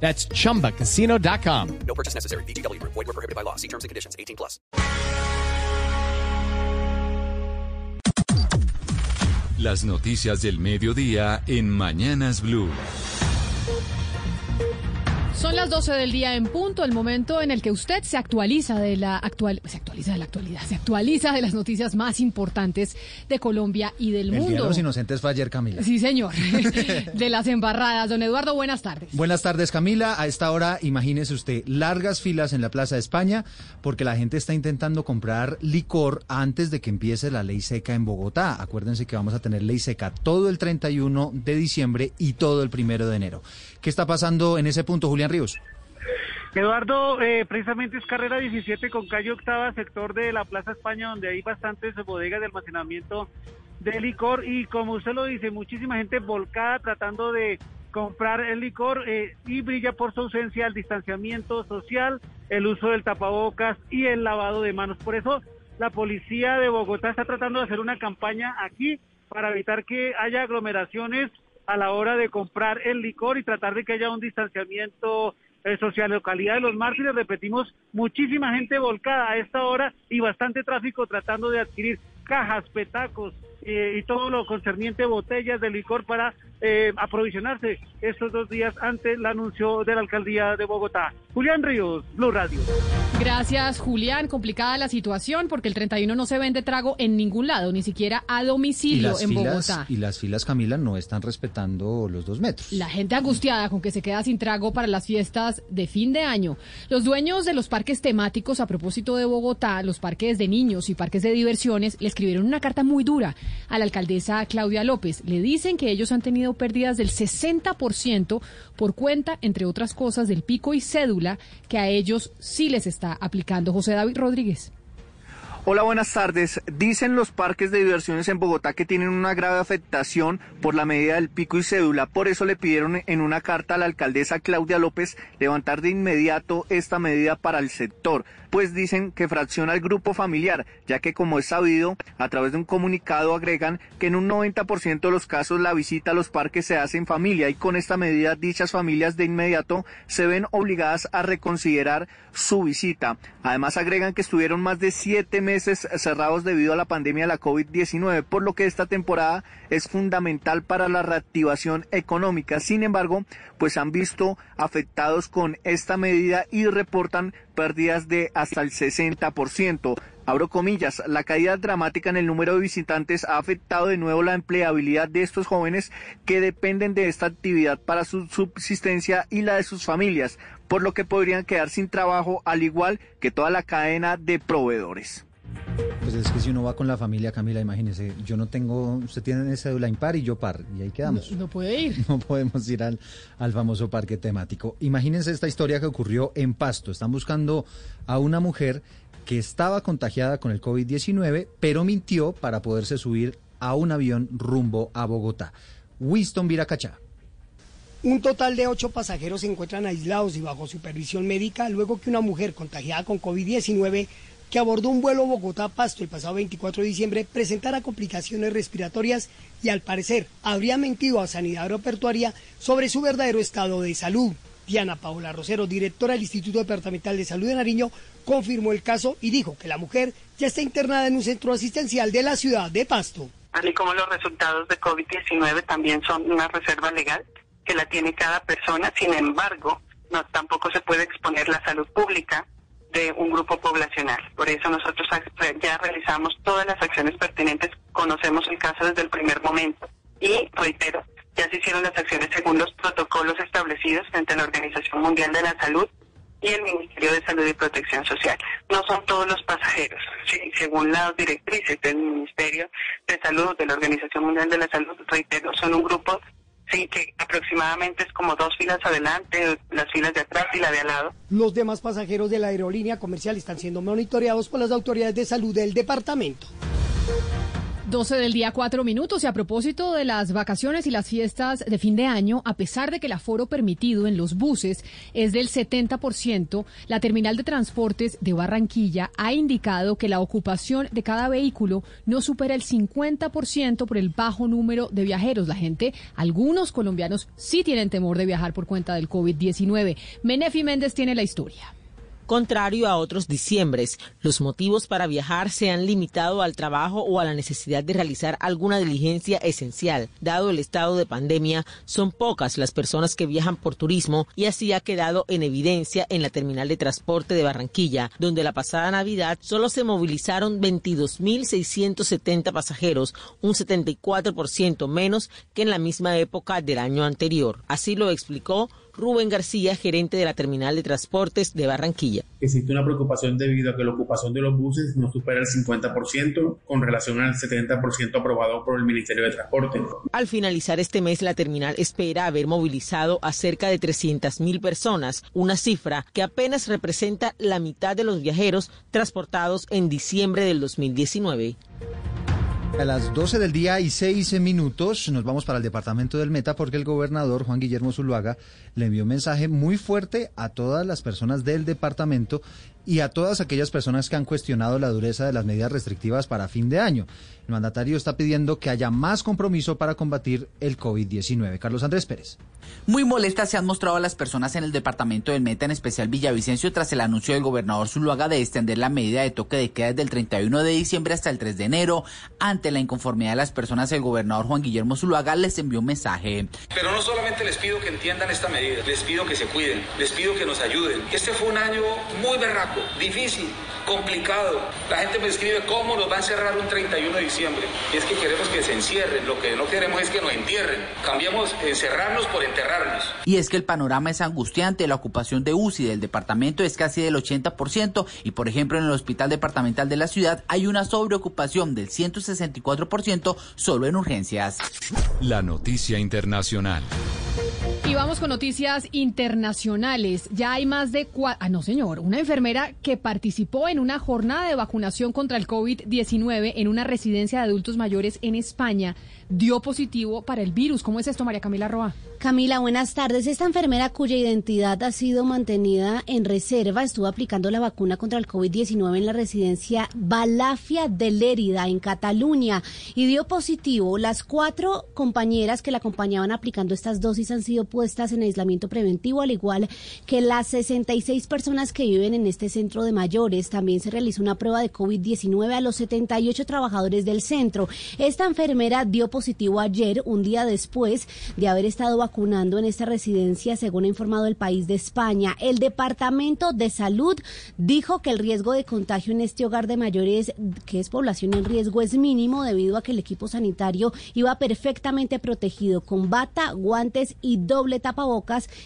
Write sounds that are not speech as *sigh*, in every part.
That's chumbacasino.com. No purchase necessary. BGW. Void were prohibited by law. See terms and conditions. 18 plus. Las noticias del mediodía en Mañanas Blue. Son las 12 del día en punto, el momento en el que usted se actualiza de la actual, se actualiza de la actualidad, se actualiza de las noticias más importantes de Colombia y del El Día de mundo. los Inocentes fue ayer, Camila. Sí, señor. *laughs* de las embarradas. Don Eduardo, buenas tardes. Buenas tardes, Camila. A esta hora, imagínese usted, largas filas en la Plaza de España porque la gente está intentando comprar licor antes de que empiece la ley seca en Bogotá. Acuérdense que vamos a tener ley seca todo el 31 de diciembre y todo el primero de enero. ¿Qué está pasando en ese punto, Julián Eduardo, eh, precisamente es carrera 17 con calle octava, sector de la Plaza España, donde hay bastantes bodegas de almacenamiento de licor y como usted lo dice, muchísima gente volcada tratando de comprar el licor eh, y brilla por su ausencia el distanciamiento social, el uso del tapabocas y el lavado de manos. Por eso la policía de Bogotá está tratando de hacer una campaña aquí para evitar que haya aglomeraciones a la hora de comprar el licor y tratar de que haya un distanciamiento eh, social. Localidad de Los Mártires, repetimos, muchísima gente volcada a esta hora y bastante tráfico tratando de adquirir cajas, petacos eh, y todo lo concerniente botellas de licor para eh, aprovisionarse estos dos días ante el anuncio de la alcaldía de Bogotá. Julián Ríos, Blue Radio. Gracias, Julián. Complicada la situación porque el 31 no se vende trago en ningún lado, ni siquiera a domicilio en filas, Bogotá. y las filas, Camila, no están respetando los dos metros. La gente angustiada con que se queda sin trago para las fiestas de fin de año. Los dueños de los parques temáticos, a propósito de Bogotá, los parques de niños y parques de diversiones, le escribieron una carta muy dura a la alcaldesa Claudia López. Le dicen que ellos han tenido pérdidas del 60% por cuenta, entre otras cosas, del pico y cédula que a ellos sí les está aplicando. José David Rodríguez. Hola, buenas tardes. Dicen los parques de diversiones en Bogotá que tienen una grave afectación por la medida del pico y cédula. Por eso le pidieron en una carta a la alcaldesa Claudia López levantar de inmediato esta medida para el sector, pues dicen que fracciona el grupo familiar, ya que como es sabido, a través de un comunicado agregan que en un 90% de los casos la visita a los parques se hace en familia y con esta medida dichas familias de inmediato se ven obligadas a reconsiderar su visita. Además agregan que estuvieron más de siete meses cerrados debido a la pandemia de la COVID-19, por lo que esta temporada es fundamental para la reactivación económica. Sin embargo, pues han visto afectados con esta medida y reportan pérdidas de hasta el 60%. Abro comillas, la caída dramática en el número de visitantes ha afectado de nuevo la empleabilidad de estos jóvenes que dependen de esta actividad para su subsistencia y la de sus familias, por lo que podrían quedar sin trabajo al igual que toda la cadena de proveedores. Pues es que si uno va con la familia, Camila, imagínese, yo no tengo, usted tiene cédula impar y yo par, y ahí quedamos. No, no puede ir. *laughs* No podemos ir al, al famoso parque temático. Imagínense esta historia que ocurrió en Pasto. Están buscando a una mujer que estaba contagiada con el COVID-19, pero mintió para poderse subir a un avión rumbo a Bogotá. Winston Viracachá. Un total de ocho pasajeros se encuentran aislados y bajo supervisión médica luego que una mujer contagiada con COVID-19 que abordó un vuelo Bogotá-Pasto el pasado 24 de diciembre presentara complicaciones respiratorias y al parecer habría mentido a Sanidad Aeroportuaria sobre su verdadero estado de salud. Diana Paola Rosero, directora del Instituto Departamental de Salud de Nariño, confirmó el caso y dijo que la mujer ya está internada en un centro asistencial de la ciudad de Pasto. Así como los resultados de COVID-19 también son una reserva legal que la tiene cada persona, sin embargo, no, tampoco se puede exponer la salud pública de un grupo poblacional. Por eso nosotros ya realizamos todas las acciones pertinentes, conocemos el caso desde el primer momento y reitero, ya se hicieron las acciones según los protocolos establecidos frente la Organización Mundial de la Salud y el Ministerio de Salud y Protección Social. No son todos los pasajeros, sí, según las directrices del Ministerio de Salud, de la Organización Mundial de la Salud, reitero, son un grupo sí, que aproximadamente es como dos filas adelante, las filas de atrás y la de al lado. Los demás pasajeros de la aerolínea comercial están siendo monitoreados por las autoridades de salud del departamento. 12 del día, 4 minutos. Y a propósito de las vacaciones y las fiestas de fin de año, a pesar de que el aforo permitido en los buses es del 70%, la terminal de transportes de Barranquilla ha indicado que la ocupación de cada vehículo no supera el 50% por el bajo número de viajeros. La gente, algunos colombianos, sí tienen temor de viajar por cuenta del COVID-19. Menefi Méndez tiene la historia. Contrario a otros diciembres, los motivos para viajar se han limitado al trabajo o a la necesidad de realizar alguna diligencia esencial. Dado el estado de pandemia, son pocas las personas que viajan por turismo y así ha quedado en evidencia en la terminal de transporte de Barranquilla, donde la pasada Navidad solo se movilizaron 22.670 pasajeros, un 74% menos que en la misma época del año anterior. Así lo explicó Rubén García, gerente de la terminal de transportes de Barranquilla. Existe una preocupación debido a que la ocupación de los buses no supera el 50% con relación al 70% aprobado por el Ministerio de Transporte. Al finalizar este mes, la terminal espera haber movilizado a cerca de 300.000 personas, una cifra que apenas representa la mitad de los viajeros transportados en diciembre del 2019. A las 12 del día y 6 minutos nos vamos para el departamento del Meta porque el gobernador Juan Guillermo Zuluaga le envió un mensaje muy fuerte a todas las personas del departamento y a todas aquellas personas que han cuestionado la dureza de las medidas restrictivas para fin de año. El mandatario está pidiendo que haya más compromiso para combatir el COVID-19. Carlos Andrés Pérez. Muy molestas se han mostrado a las personas en el departamento del Meta, en especial Villavicencio, tras el anuncio del gobernador Zuluaga de extender la medida de toque de queda desde el 31 de diciembre hasta el 3 de enero. Ante la inconformidad de las personas, el gobernador Juan Guillermo Zuluaga les envió un mensaje. Pero no solamente les pido que entiendan esta medida, les pido que se cuiden, les pido que nos ayuden. Este fue un año muy berraco, difícil, complicado. La gente me escribe cómo nos va a encerrar un 31 de diciembre. Y es que queremos que se encierren, lo que no queremos es que nos entierren. Cambiamos encerrarnos por enterrarnos. Y es que el panorama es angustiante. La ocupación de UCI del departamento es casi del 80% y, por ejemplo, en el hospital departamental de la ciudad hay una sobreocupación del 164% solo en urgencias. La noticia internacional. Con noticias internacionales. Ya hay más de cuatro... Ah, no, señor. Una enfermera que participó en una jornada de vacunación contra el COVID-19 en una residencia de adultos mayores en España dio positivo para el virus. ¿Cómo es esto, María Camila Roa? Camila, buenas tardes. Esta enfermera cuya identidad ha sido mantenida en reserva estuvo aplicando la vacuna contra el COVID-19 en la residencia Balafia de Lérida, en Cataluña, y dio positivo. Las cuatro compañeras que la acompañaban aplicando estas dosis han sido puestas en aislamiento preventivo, al igual que las 66 personas que viven en este centro de mayores. También se realizó una prueba de COVID-19 a los 78 trabajadores del centro. Esta enfermera dio positivo ayer, un día después de haber estado vacunando en esta residencia, según ha informado el país de España. El Departamento de Salud dijo que el riesgo de contagio en este hogar de mayores, que es población en riesgo, es mínimo debido a que el equipo sanitario iba perfectamente protegido con bata, guantes y doble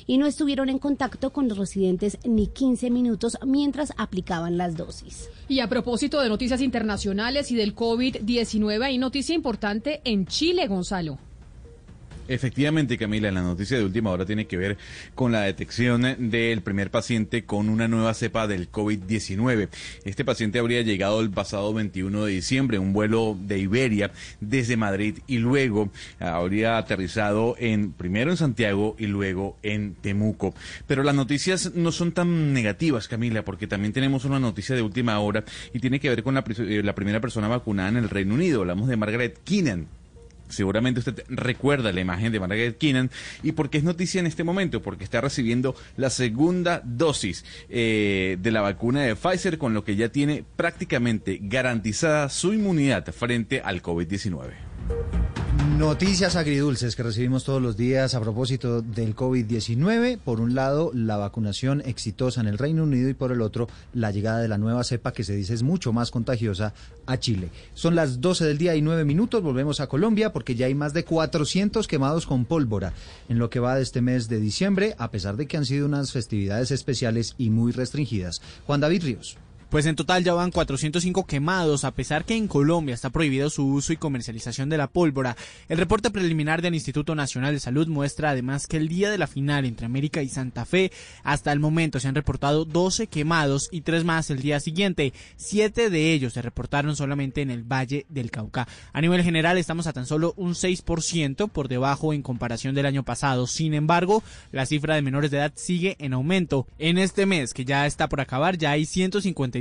y no estuvieron en contacto con los residentes ni 15 minutos mientras aplicaban las dosis. Y a propósito de noticias internacionales y del COVID-19, hay noticia importante en Chile, Gonzalo. Efectivamente, Camila, la noticia de última hora tiene que ver con la detección del primer paciente con una nueva cepa del COVID-19. Este paciente habría llegado el pasado 21 de diciembre, un vuelo de Iberia desde Madrid y luego habría aterrizado en primero en Santiago y luego en Temuco. Pero las noticias no son tan negativas, Camila, porque también tenemos una noticia de última hora y tiene que ver con la, la primera persona vacunada en el Reino Unido. Hablamos de Margaret Keenan Seguramente usted recuerda la imagen de Margaret Keenan. ¿Y por qué es noticia en este momento? Porque está recibiendo la segunda dosis eh, de la vacuna de Pfizer, con lo que ya tiene prácticamente garantizada su inmunidad frente al COVID-19. Noticias agridulces que recibimos todos los días a propósito del COVID-19. Por un lado, la vacunación exitosa en el Reino Unido y por el otro, la llegada de la nueva cepa que se dice es mucho más contagiosa a Chile. Son las 12 del día y 9 minutos. Volvemos a Colombia porque ya hay más de 400 quemados con pólvora en lo que va de este mes de diciembre, a pesar de que han sido unas festividades especiales y muy restringidas. Juan David Ríos. Pues en total ya van 405 quemados, a pesar que en Colombia está prohibido su uso y comercialización de la pólvora. El reporte preliminar del Instituto Nacional de Salud muestra además que el día de la final entre América y Santa Fe, hasta el momento se han reportado 12 quemados y tres más el día siguiente. Siete de ellos se reportaron solamente en el Valle del Cauca. A nivel general estamos a tan solo un 6% por debajo en comparación del año pasado. Sin embargo, la cifra de menores de edad sigue en aumento. En este mes, que ya está por acabar, ya hay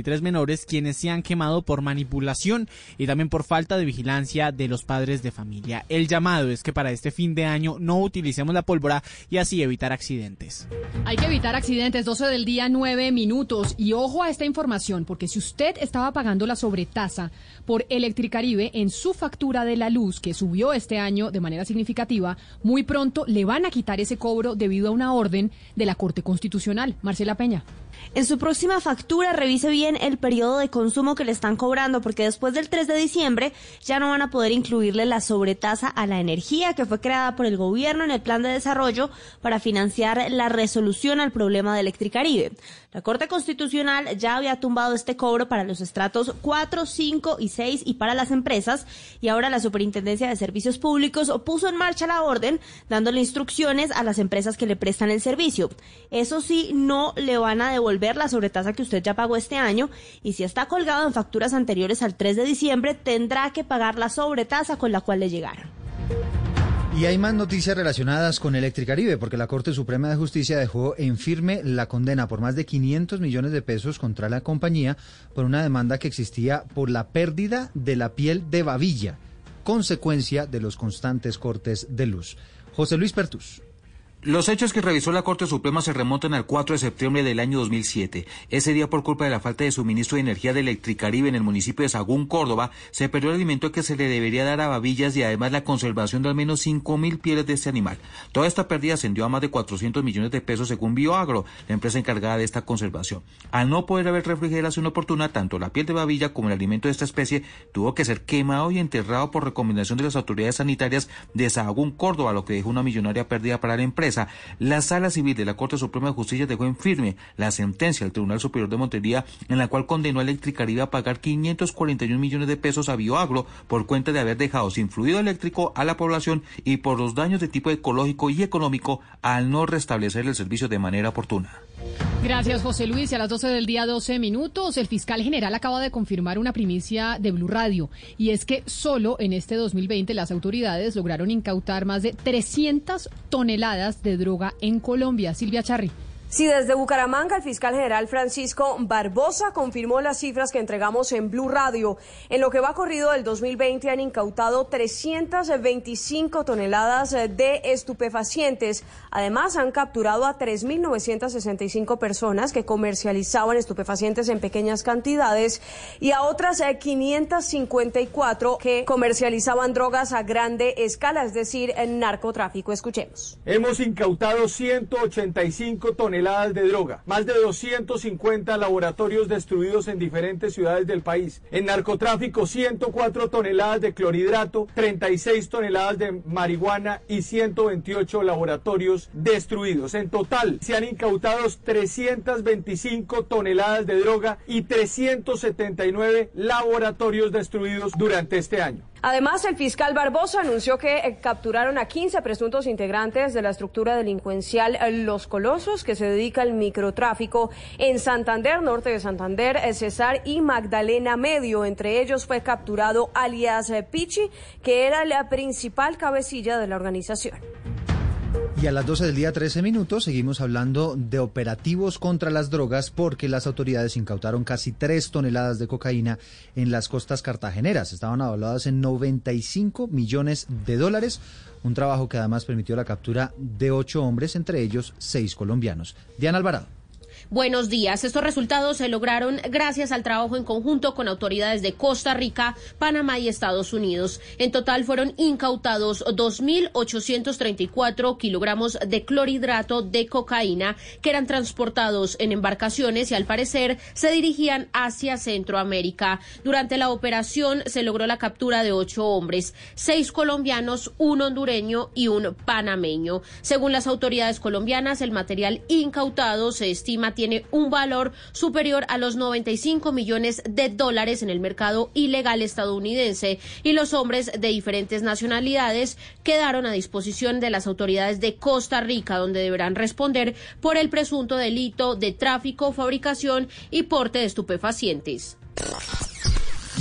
153 menores quienes se han quemado por manipulación y también por falta de vigilancia de los padres de familia. El llamado es que para este fin de año no utilicemos la pólvora y así evitar accidentes. Hay que evitar accidentes, 12 del día, 9 minutos. Y ojo a esta información, porque si usted estaba pagando la sobretasa por Electricaribe en su factura de la luz, que subió este año de manera significativa, muy pronto le van a quitar ese cobro debido a una orden de la Corte Constitucional. Marcela Peña. En su próxima factura revise bien el periodo de consumo que le están cobrando porque después del 3 de diciembre ya no van a poder incluirle la sobretasa a la energía que fue creada por el gobierno en el plan de desarrollo para financiar la resolución al problema de Electricaribe. La Corte Constitucional ya había tumbado este cobro para los estratos 4, 5 y 6 y para las empresas y ahora la Superintendencia de Servicios Públicos puso en marcha la orden dándole instrucciones a las empresas que le prestan el servicio. Eso sí, no le van a devolver la sobretasa que usted ya pagó este año y si está colgado en facturas anteriores al 3 de diciembre tendrá que pagar la sobretasa con la cual le llegaron. Y hay más noticias relacionadas con Electricaribe, porque la Corte Suprema de Justicia dejó en firme la condena por más de 500 millones de pesos contra la compañía por una demanda que existía por la pérdida de la piel de babilla, consecuencia de los constantes cortes de luz. José Luis Pertus. Los hechos que revisó la Corte Suprema se remontan al 4 de septiembre del año 2007. Ese día, por culpa de la falta de suministro de energía de Electricaribe en el municipio de Sagún, Córdoba, se perdió el alimento que se le debería dar a babillas y además la conservación de al menos 5.000 pieles de este animal. Toda esta pérdida ascendió a más de 400 millones de pesos según Bioagro, la empresa encargada de esta conservación. Al no poder haber refrigeración oportuna, tanto la piel de babilla como el alimento de esta especie tuvo que ser quemado y enterrado por recomendación de las autoridades sanitarias de Sagún, Córdoba, lo que dejó una millonaria pérdida para la empresa la Sala Civil de la Corte Suprema de Justicia dejó en firme la sentencia del Tribunal Superior de Montería en la cual condenó a Electricaribe a pagar 541 millones de pesos a Bioagro por cuenta de haber dejado sin fluido eléctrico a la población y por los daños de tipo ecológico y económico al no restablecer el servicio de manera oportuna. Gracias, José Luis. Y a las 12 del día, 12 minutos, el fiscal general acaba de confirmar una primicia de Blue Radio. Y es que solo en este 2020 las autoridades lograron incautar más de 300 toneladas de droga en Colombia. Silvia Charri. Sí, desde Bucaramanga, el fiscal general Francisco Barbosa confirmó las cifras que entregamos en Blue Radio. En lo que va corrido del 2020 han incautado 325 toneladas de estupefacientes. Además, han capturado a 3.965 personas que comercializaban estupefacientes en pequeñas cantidades y a otras 554 que comercializaban drogas a grande escala, es decir, en narcotráfico. Escuchemos. Hemos incautado 185 toneladas de droga, más de 250 laboratorios destruidos en diferentes ciudades del país. En narcotráfico, 104 toneladas de clorhidrato, 36 toneladas de marihuana y 128 laboratorios destruidos. En total, se han incautado 325 toneladas de droga y 379 laboratorios destruidos durante este año. Además, el fiscal Barbosa anunció que eh, capturaron a 15 presuntos integrantes de la estructura delincuencial eh, Los Colosos, que se dedica al microtráfico en Santander, norte de Santander, eh, Cesar y Magdalena Medio. Entre ellos fue capturado alias Pichi, que era la principal cabecilla de la organización. Y a las 12 del día 13 minutos seguimos hablando de operativos contra las drogas porque las autoridades incautaron casi 3 toneladas de cocaína en las costas cartageneras. Estaban avaladas en 95 millones de dólares, un trabajo que además permitió la captura de 8 hombres, entre ellos 6 colombianos. Diana Alvarado. Buenos días. Estos resultados se lograron gracias al trabajo en conjunto con autoridades de Costa Rica, Panamá y Estados Unidos. En total fueron incautados 2.834 kilogramos de clorhidrato de cocaína que eran transportados en embarcaciones y al parecer se dirigían hacia Centroamérica. Durante la operación se logró la captura de ocho hombres, seis colombianos, un hondureño y un panameño. Según las autoridades colombianas, el material incautado se estima tiene un valor superior a los 95 millones de dólares en el mercado ilegal estadounidense y los hombres de diferentes nacionalidades quedaron a disposición de las autoridades de Costa Rica, donde deberán responder por el presunto delito de tráfico, fabricación y porte de estupefacientes.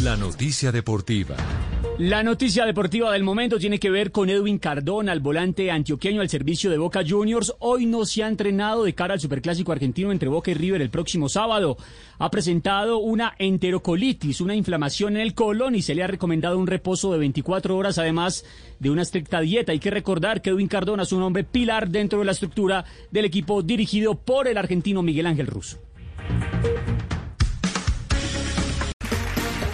La noticia deportiva. La noticia deportiva del momento tiene que ver con Edwin Cardona, el volante antioqueño al servicio de Boca Juniors. Hoy no se ha entrenado de cara al superclásico argentino entre Boca y River el próximo sábado. Ha presentado una enterocolitis, una inflamación en el colon y se le ha recomendado un reposo de 24 horas, además de una estricta dieta. Hay que recordar que Edwin Cardona es un hombre pilar dentro de la estructura del equipo dirigido por el argentino Miguel Ángel Russo.